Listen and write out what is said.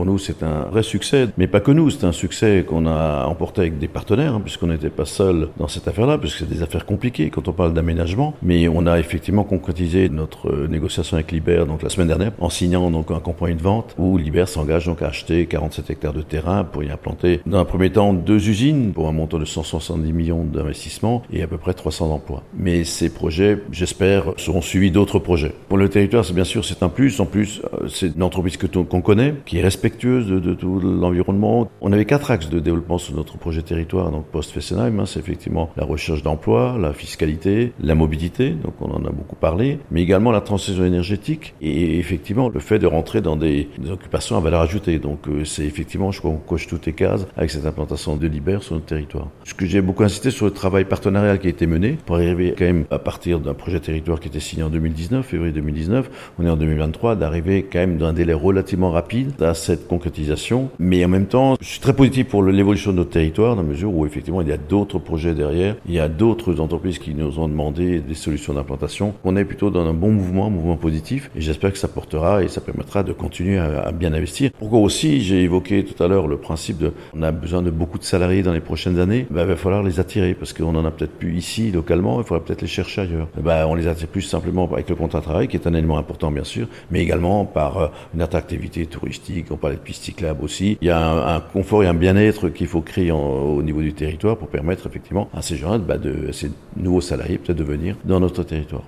pour nous, c'est un vrai succès. Mais pas que nous, c'est un succès qu'on a emporté avec des partenaires, hein, puisqu'on n'était pas seul dans cette affaire-là, puisque c'est des affaires compliquées quand on parle d'aménagement. Mais on a effectivement concrétisé notre négociation avec Liber donc la semaine dernière en signant donc un compromis de vente où Liber s'engage donc à acheter 47 hectares de terrain pour y implanter dans un premier temps deux usines pour un montant de 170 millions d'investissements et à peu près 300 emplois. Mais ces projets, j'espère, seront suivis d'autres projets. Pour le territoire, c'est bien sûr c'est un plus. En plus, euh, c'est une entreprise que qu'on connaît, qui est respectueuse de, tout l'environnement. On avait quatre axes de développement sur notre projet territoire, donc post-Fessenheim. Hein, c'est effectivement la recherche d'emploi, la fiscalité, la mobilité, donc on en a beaucoup parlé, mais également la transition énergétique et effectivement le fait de rentrer dans des, occupations à valeur ajoutée. Donc euh, c'est effectivement, je crois, qu'on coche toutes les cases avec cette implantation de Liber sur notre territoire. Ce que j'ai beaucoup insisté sur le travail partenarial qui a été mené pour arriver quand même à partir d'un projet territoire qui était signé en 2019, février 2019, on est en 2023, d'arriver quand même dans un délai relativement rapide à cette concrétisation. Mais en même temps, je suis très positif pour l'évolution de notre territoire dans la mesure où effectivement il y a d'autres projets derrière, il y a d'autres entreprises qui nous ont demandé des solutions d'implantation. On est plutôt dans un bon mouvement, un mouvement positif, et j'espère que ça portera et ça permettra de continuer à, bien investir. Pourquoi aussi, j'ai évoqué tout à l'heure le principe de, on a besoin de beaucoup de salariés dans les prochaines années, ben, il va falloir les attirer parce qu'on en a peut-être plus ici localement, il faudra peut-être les chercher ailleurs. Ben, on les attire plus simplement avec le contrat de travail, qui est un élément important bien sûr, mais également par euh, une attractivité touristique, on parlait de pistes cyclables aussi. Il y a un, confort et un bien-être qu'il faut créer au niveau du territoire pour permettre effectivement à ces gens ben, de ces nouveaux salariés peut-être de venir dans notre territoire.